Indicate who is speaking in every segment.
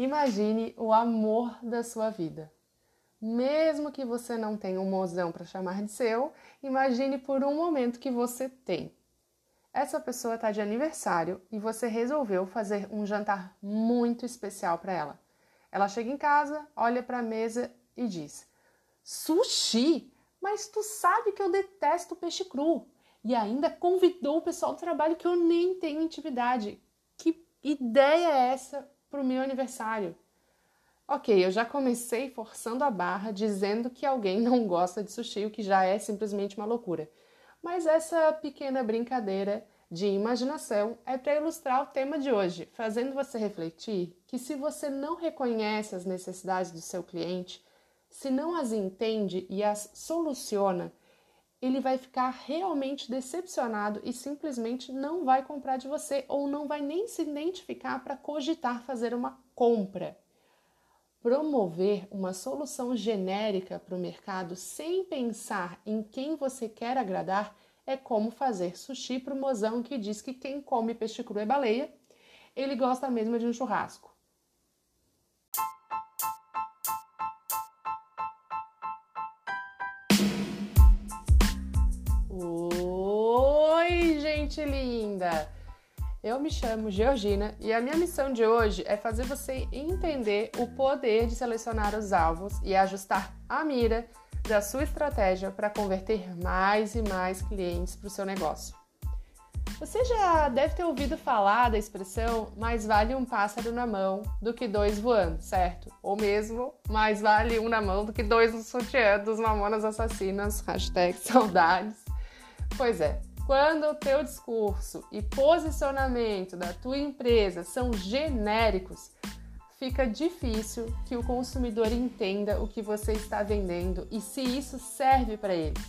Speaker 1: Imagine o amor da sua vida. Mesmo que você não tenha um mozão para chamar de seu, imagine por um momento que você tem. Essa pessoa está de aniversário e você resolveu fazer um jantar muito especial para ela. Ela chega em casa, olha para a mesa e diz: Sushi? Mas tu sabe que eu detesto peixe cru. E ainda convidou o pessoal do trabalho que eu nem tenho intimidade. Que ideia é essa para o meu aniversário? Ok, eu já comecei forçando a barra dizendo que alguém não gosta de sushi, o que já é simplesmente uma loucura. Mas essa pequena brincadeira de imaginação é para ilustrar o tema de hoje, fazendo você refletir que se você não reconhece as necessidades do seu cliente, se não as entende e as soluciona, ele vai ficar realmente decepcionado e simplesmente não vai comprar de você ou não vai nem se identificar para cogitar fazer uma compra. Promover uma solução genérica para o mercado sem pensar em quem você quer agradar é como fazer sushi para o mozão que diz que quem come peixe cru é baleia, ele gosta mesmo de um churrasco. Oi, gente linda! Eu me chamo Georgina e a minha missão de hoje é fazer você entender o poder de selecionar os alvos e ajustar a mira da sua estratégia para converter mais e mais clientes para o seu negócio. Você já deve ter ouvido falar da expressão mais vale um pássaro na mão do que dois voando, certo? Ou mesmo mais vale um na mão do que dois no sutiã dos mamonas assassinas, hashtag saudades. Pois é, quando o teu discurso e posicionamento da tua empresa são genéricos, fica difícil que o consumidor entenda o que você está vendendo e se isso serve para ele.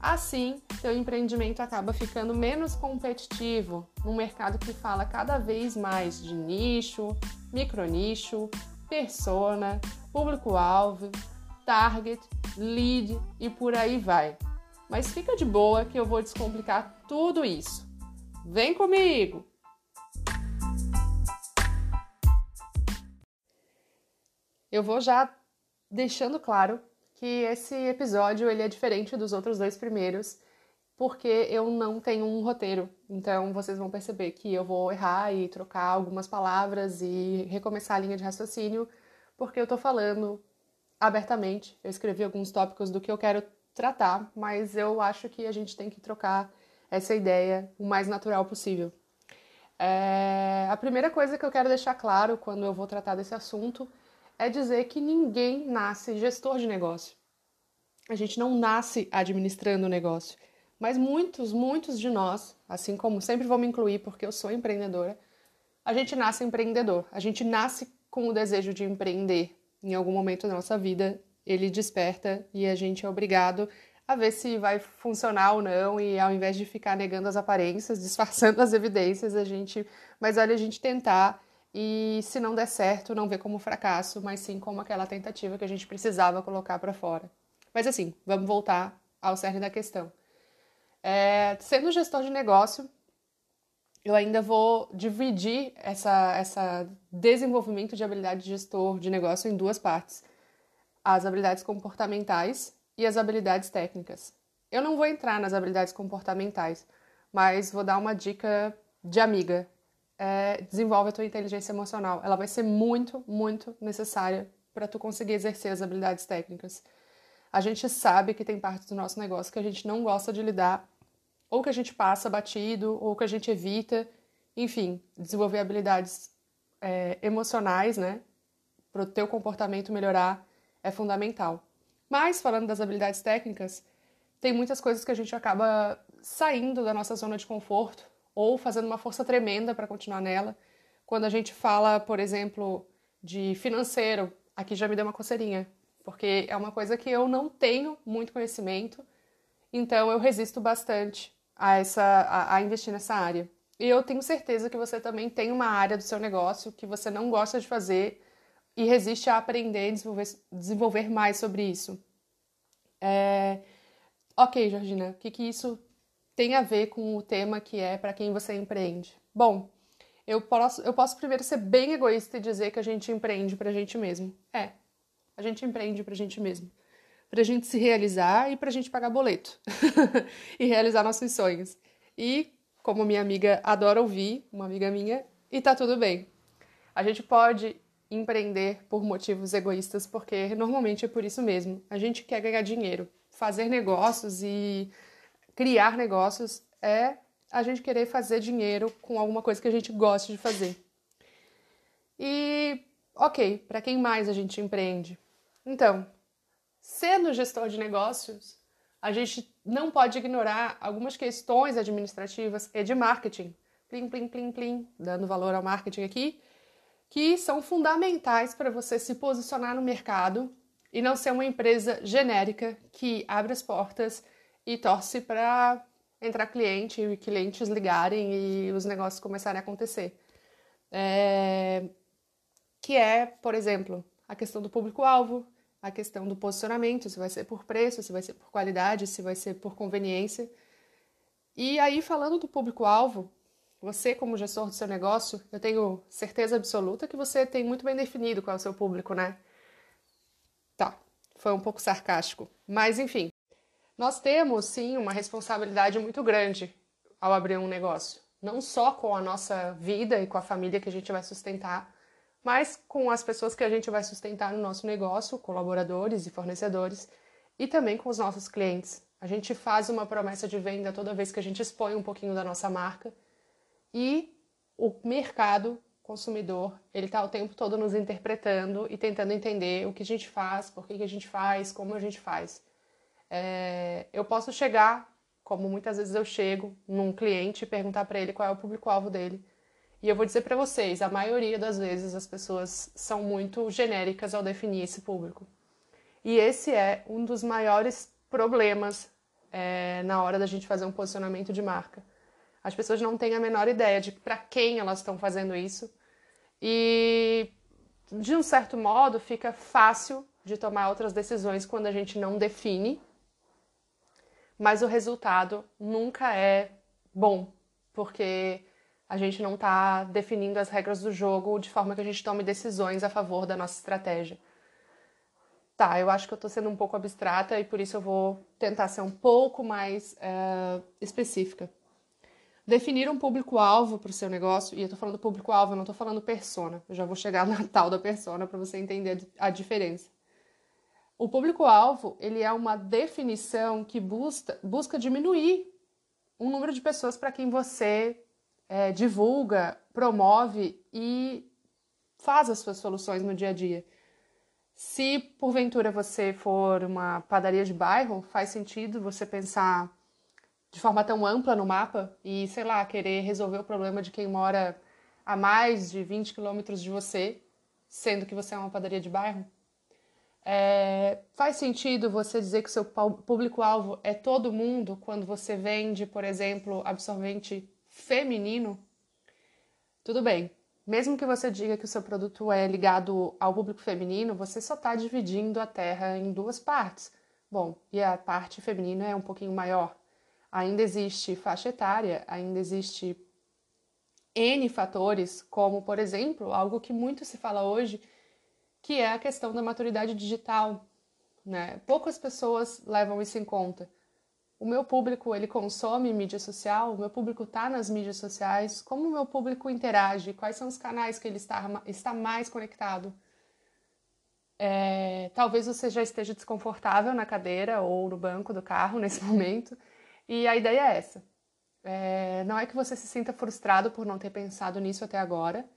Speaker 1: Assim, teu empreendimento acaba ficando menos competitivo num mercado que fala cada vez mais de nicho, micronicho, persona, público-alvo, target, lead e por aí vai. Mas fica de boa que eu vou descomplicar tudo isso. Vem comigo! Eu vou já deixando claro que esse episódio ele é diferente dos outros dois primeiros, porque eu não tenho um roteiro. Então vocês vão perceber que eu vou errar e trocar algumas palavras e recomeçar a linha de raciocínio, porque eu tô falando abertamente. Eu escrevi alguns tópicos do que eu quero tratar, mas eu acho que a gente tem que trocar essa ideia o mais natural possível. É, a primeira coisa que eu quero deixar claro quando eu vou tratar desse assunto é dizer que ninguém nasce gestor de negócio. A gente não nasce administrando o negócio. Mas muitos, muitos de nós, assim como sempre vou me incluir porque eu sou empreendedora, a gente nasce empreendedor. A gente nasce com o desejo de empreender em algum momento da nossa vida ele desperta e a gente é obrigado a ver se vai funcionar ou não e ao invés de ficar negando as aparências, disfarçando as evidências, a gente, mas olha a gente tentar e se não der certo, não ver como fracasso, mas sim como aquela tentativa que a gente precisava colocar para fora. Mas assim, vamos voltar ao cerne da questão. É, sendo gestor de negócio, eu ainda vou dividir essa, essa desenvolvimento de habilidade de gestor de negócio em duas partes as habilidades comportamentais e as habilidades técnicas. Eu não vou entrar nas habilidades comportamentais, mas vou dar uma dica de amiga. É, desenvolve a tua inteligência emocional. Ela vai ser muito, muito necessária para tu conseguir exercer as habilidades técnicas. A gente sabe que tem parte do nosso negócio que a gente não gosta de lidar, ou que a gente passa batido, ou que a gente evita. Enfim, desenvolver habilidades é, emocionais, né? Para o teu comportamento melhorar é fundamental. Mas, falando das habilidades técnicas, tem muitas coisas que a gente acaba saindo da nossa zona de conforto ou fazendo uma força tremenda para continuar nela. Quando a gente fala, por exemplo, de financeiro, aqui já me deu uma coceirinha, porque é uma coisa que eu não tenho muito conhecimento, então eu resisto bastante a, essa, a, a investir nessa área. E eu tenho certeza que você também tem uma área do seu negócio que você não gosta de fazer e resiste a aprender e desenvolver, desenvolver mais sobre isso. É... Ok, Georgina, o que, que isso tem a ver com o tema que é para quem você empreende? Bom, Eu posso, eu posso primeiro ser bem egoísta e dizer que a gente empreende pra gente mesmo. É, a gente empreende pra gente mesmo. Pra gente se realizar e pra gente pagar boleto. e realizar nossos sonhos. E, como minha amiga adora ouvir, uma amiga minha, e tá tudo bem. A gente pode empreender por motivos egoístas, porque normalmente é por isso mesmo. A gente quer ganhar dinheiro. Fazer negócios e criar negócios é a gente querer fazer dinheiro com alguma coisa que a gente gosta de fazer. E, ok, para quem mais a gente empreende? Então, sendo gestor de negócios, a gente não pode ignorar algumas questões administrativas e de marketing. Plim, plim, plim, plim, dando valor ao marketing aqui, que são fundamentais para você se posicionar no mercado e não ser uma empresa genérica que abre as portas e torce para entrar cliente e clientes ligarem e os negócios começarem a acontecer. É... Que é, por exemplo, a questão do público-alvo, a questão do posicionamento, se vai ser por preço, se vai ser por qualidade, se vai ser por conveniência. E aí, falando do público-alvo, você, como gestor do seu negócio, eu tenho certeza absoluta que você tem muito bem definido qual é o seu público, né? Tá, foi um pouco sarcástico. Mas, enfim, nós temos sim uma responsabilidade muito grande ao abrir um negócio, não só com a nossa vida e com a família que a gente vai sustentar, mas com as pessoas que a gente vai sustentar no nosso negócio, colaboradores e fornecedores, e também com os nossos clientes. A gente faz uma promessa de venda toda vez que a gente expõe um pouquinho da nossa marca e o mercado consumidor, ele está o tempo todo nos interpretando e tentando entender o que a gente faz, por que, que a gente faz, como a gente faz. É, eu posso chegar, como muitas vezes eu chego, num cliente e perguntar para ele qual é o público-alvo dele. E eu vou dizer para vocês, a maioria das vezes as pessoas são muito genéricas ao definir esse público. E esse é um dos maiores problemas é, na hora da gente fazer um posicionamento de marca. As pessoas não têm a menor ideia de para quem elas estão fazendo isso. E, de um certo modo, fica fácil de tomar outras decisões quando a gente não define mas o resultado nunca é bom, porque a gente não está definindo as regras do jogo de forma que a gente tome decisões a favor da nossa estratégia. Tá, eu acho que eu estou sendo um pouco abstrata e por isso eu vou tentar ser um pouco mais uh, específica. Definir um público-alvo para o seu negócio, e eu estou falando público-alvo, eu não estou falando persona, eu já vou chegar na tal da persona para você entender a diferença. O público-alvo ele é uma definição que busca, busca diminuir o número de pessoas para quem você é, divulga, promove e faz as suas soluções no dia a dia. Se porventura você for uma padaria de bairro, faz sentido você pensar de forma tão ampla no mapa e, sei lá, querer resolver o problema de quem mora a mais de 20 quilômetros de você, sendo que você é uma padaria de bairro? É, faz sentido você dizer que seu público-alvo é todo mundo quando você vende, por exemplo, absorvente feminino? Tudo bem. Mesmo que você diga que o seu produto é ligado ao público feminino, você só está dividindo a terra em duas partes. Bom, e a parte feminina é um pouquinho maior. Ainda existe faixa etária, ainda existe N fatores, como, por exemplo, algo que muito se fala hoje, que é a questão da maturidade digital. Né? Poucas pessoas levam isso em conta. O meu público ele consome mídia social, o meu público está nas mídias sociais, como o meu público interage, quais são os canais que ele está, está mais conectado. É, talvez você já esteja desconfortável na cadeira ou no banco do carro nesse momento, e a ideia é essa. É, não é que você se sinta frustrado por não ter pensado nisso até agora,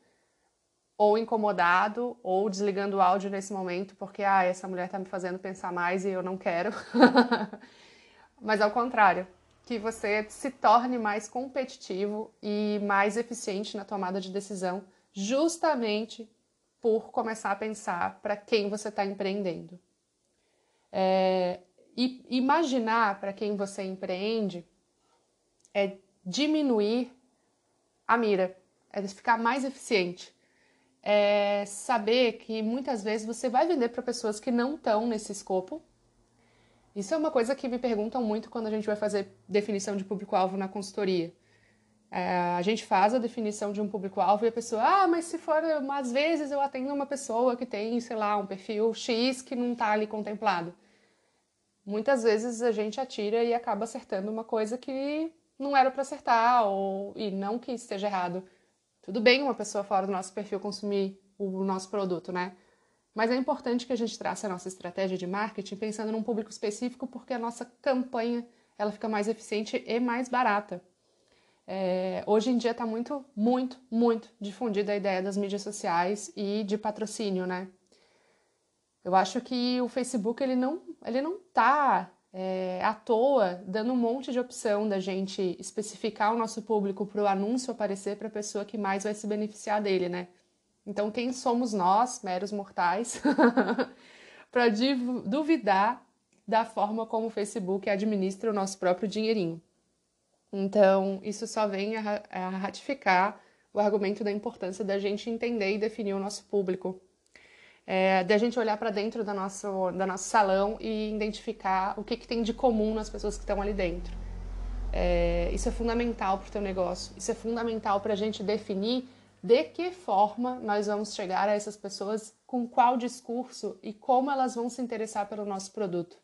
Speaker 1: ou incomodado ou desligando o áudio nesse momento porque ah, essa mulher está me fazendo pensar mais e eu não quero. Mas ao contrário, que você se torne mais competitivo e mais eficiente na tomada de decisão, justamente por começar a pensar para quem você está empreendendo. É, e imaginar para quem você empreende é diminuir a mira, é ficar mais eficiente é saber que muitas vezes você vai vender para pessoas que não estão nesse escopo. Isso é uma coisa que me perguntam muito quando a gente vai fazer definição de público-alvo na consultoria. É, a gente faz a definição de um público-alvo e a pessoa, ah, mas se for, às vezes eu atendo uma pessoa que tem, sei lá, um perfil X que não está ali contemplado. Muitas vezes a gente atira e acaba acertando uma coisa que não era para acertar, ou, e não que esteja errado. Tudo bem uma pessoa fora do nosso perfil consumir o nosso produto, né? Mas é importante que a gente trace a nossa estratégia de marketing pensando num público específico, porque a nossa campanha ela fica mais eficiente e mais barata. É, hoje em dia está muito, muito, muito difundida a ideia das mídias sociais e de patrocínio, né? Eu acho que o Facebook ele não, ele não tá é, à toa dando um monte de opção da gente especificar o nosso público para o anúncio aparecer para a pessoa que mais vai se beneficiar dele, né? Então, quem somos nós, meros mortais, para duvidar da forma como o Facebook administra o nosso próprio dinheirinho? Então, isso só vem a, a ratificar o argumento da importância da gente entender e definir o nosso público. É, da gente olhar para dentro do nosso, do nosso salão e identificar o que, que tem de comum nas pessoas que estão ali dentro. É, isso é fundamental para o teu negócio. Isso é fundamental para a gente definir de que forma nós vamos chegar a essas pessoas, com qual discurso e como elas vão se interessar pelo nosso produto.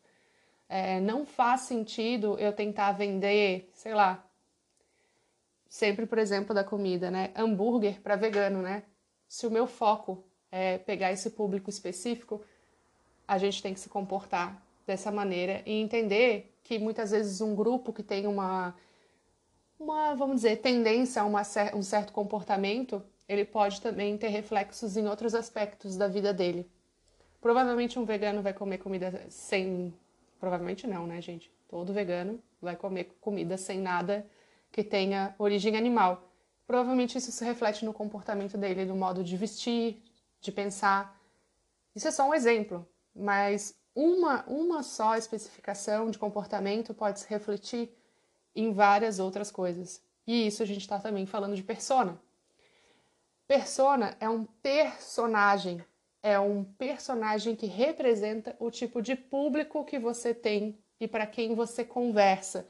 Speaker 1: É, não faz sentido eu tentar vender, sei lá, sempre por exemplo da comida, né? Hambúrguer para vegano, né? Se o meu foco é pegar esse público específico, a gente tem que se comportar dessa maneira e entender que muitas vezes um grupo que tem uma, uma vamos dizer, tendência a uma, um certo comportamento ele pode também ter reflexos em outros aspectos da vida dele. Provavelmente um vegano vai comer comida sem. Provavelmente não, né, gente? Todo vegano vai comer comida sem nada que tenha origem animal. Provavelmente isso se reflete no comportamento dele, no modo de vestir, de pensar. Isso é só um exemplo, mas uma, uma só especificação de comportamento pode se refletir em várias outras coisas. E isso a gente está também falando de persona. Persona é um personagem, é um personagem que representa o tipo de público que você tem e para quem você conversa,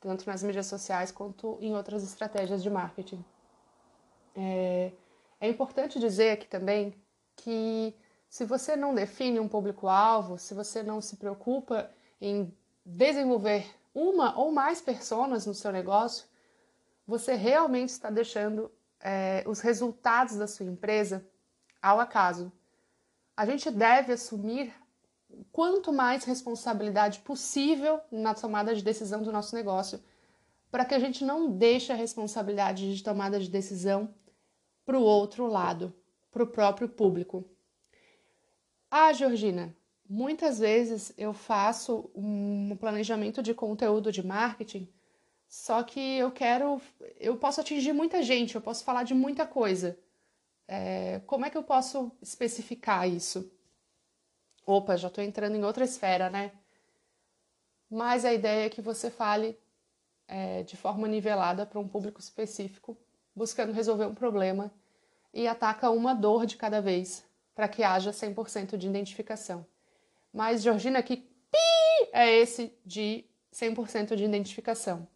Speaker 1: tanto nas mídias sociais quanto em outras estratégias de marketing. É, é importante dizer aqui também que se você não define um público-alvo, se você não se preocupa em desenvolver uma ou mais personas no seu negócio, você realmente está deixando é, os resultados da sua empresa ao acaso. A gente deve assumir quanto mais responsabilidade possível na tomada de decisão do nosso negócio, para que a gente não deixe a responsabilidade de tomada de decisão para o outro lado, para o próprio público. Ah, Georgina, muitas vezes eu faço um planejamento de conteúdo de marketing só que eu quero, eu posso atingir muita gente, eu posso falar de muita coisa. É, como é que eu posso especificar isso? Opa, já estou entrando em outra esfera, né? Mas a ideia é que você fale é, de forma nivelada para um público específico, buscando resolver um problema e ataca uma dor de cada vez, para que haja 100% de identificação. Mas, Georgina, que pi é esse de 100% de identificação?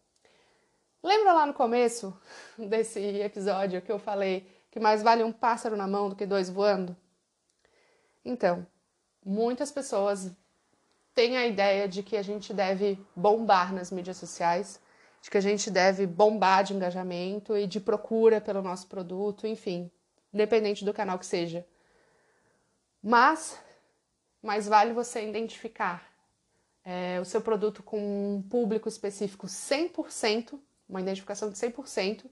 Speaker 1: Lembra lá no começo desse episódio que eu falei que mais vale um pássaro na mão do que dois voando? Então, muitas pessoas têm a ideia de que a gente deve bombar nas mídias sociais, de que a gente deve bombar de engajamento e de procura pelo nosso produto, enfim, independente do canal que seja. Mas, mais vale você identificar é, o seu produto com um público específico 100% uma identificação de 100%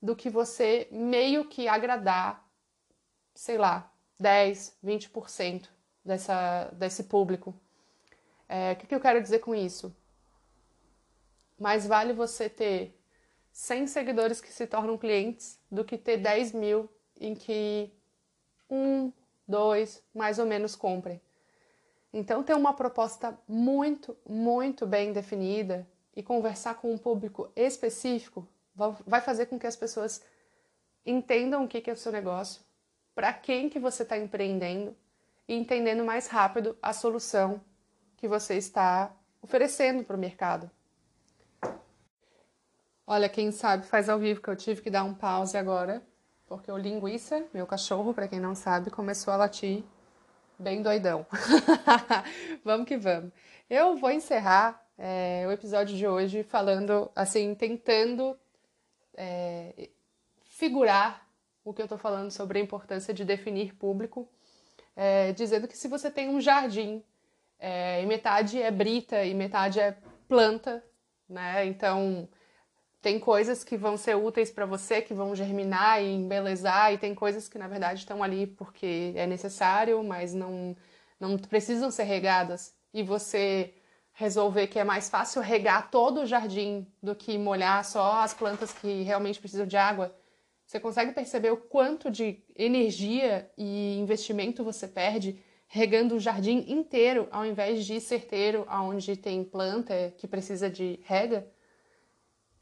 Speaker 1: do que você meio que agradar, sei lá, 10, 20% dessa, desse público. É, o que, que eu quero dizer com isso? Mais vale você ter 100 seguidores que se tornam clientes do que ter 10 mil em que um, dois, mais ou menos comprem. Então, ter uma proposta muito, muito bem definida e conversar com um público específico vai fazer com que as pessoas entendam o que é o seu negócio, para quem que você está empreendendo e entendendo mais rápido a solução que você está oferecendo para o mercado. Olha, quem sabe faz ao vivo que eu tive que dar um pause agora, porque o linguiça, meu cachorro, para quem não sabe, começou a latir bem doidão. vamos que vamos. Eu vou encerrar é, o episódio de hoje falando, assim, tentando é, figurar o que eu tô falando sobre a importância de definir público, é, dizendo que se você tem um jardim e metade é brita e metade é planta, né? Então tem coisas que vão ser úteis para você, que vão germinar e embelezar, e tem coisas que na verdade estão ali porque é necessário, mas não, não precisam ser regadas. E você resolver que é mais fácil regar todo o jardim do que molhar só as plantas que realmente precisam de água, você consegue perceber o quanto de energia e investimento você perde regando o jardim inteiro ao invés de certeiro onde tem planta que precisa de rega?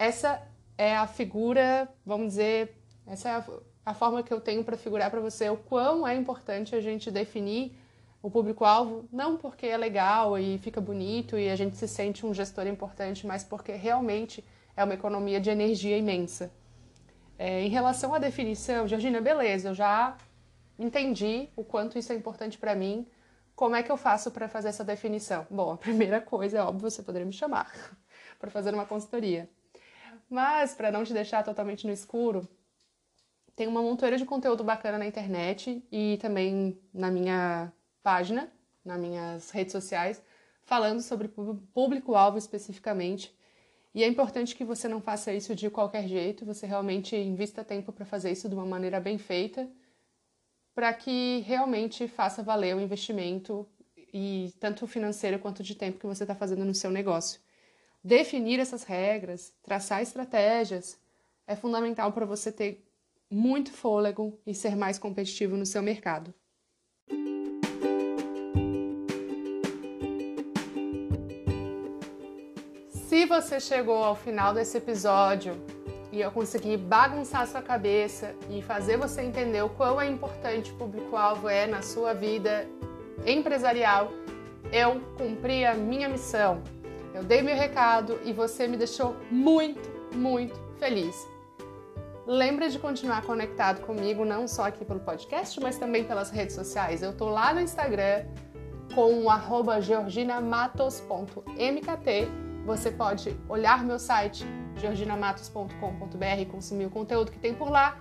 Speaker 1: Essa é a figura, vamos dizer, essa é a, a forma que eu tenho para figurar para você o quão é importante a gente definir o público-alvo, não porque é legal e fica bonito e a gente se sente um gestor importante, mas porque realmente é uma economia de energia imensa. É, em relação à definição, Georgina, beleza, eu já entendi o quanto isso é importante para mim. Como é que eu faço para fazer essa definição? Bom, a primeira coisa, é óbvio, você poderia me chamar para fazer uma consultoria. Mas, para não te deixar totalmente no escuro, tem uma montoeira de conteúdo bacana na internet e também na minha página, nas minhas redes sociais, falando sobre público-alvo especificamente. E é importante que você não faça isso de qualquer jeito, você realmente invista tempo para fazer isso de uma maneira bem feita, para que realmente faça valer o investimento e tanto financeiro quanto de tempo que você está fazendo no seu negócio. Definir essas regras, traçar estratégias é fundamental para você ter muito fôlego e ser mais competitivo no seu mercado. Se você chegou ao final desse episódio e eu consegui bagunçar sua cabeça e fazer você entender o quão é importante o público-alvo é na sua vida empresarial, eu cumpri a minha missão. Eu dei meu recado e você me deixou muito, muito feliz. Lembra de continuar conectado comigo, não só aqui pelo podcast, mas também pelas redes sociais. Eu tô lá no Instagram com o georginamatos.mkt. Você pode olhar meu site georginamatos.com.br, consumir o conteúdo que tem por lá.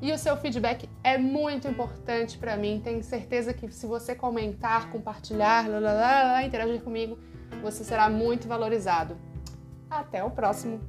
Speaker 1: E o seu feedback é muito importante para mim. Tenho certeza que se você comentar, compartilhar, lá, lá, lá, interagir comigo, você será muito valorizado. Até o próximo!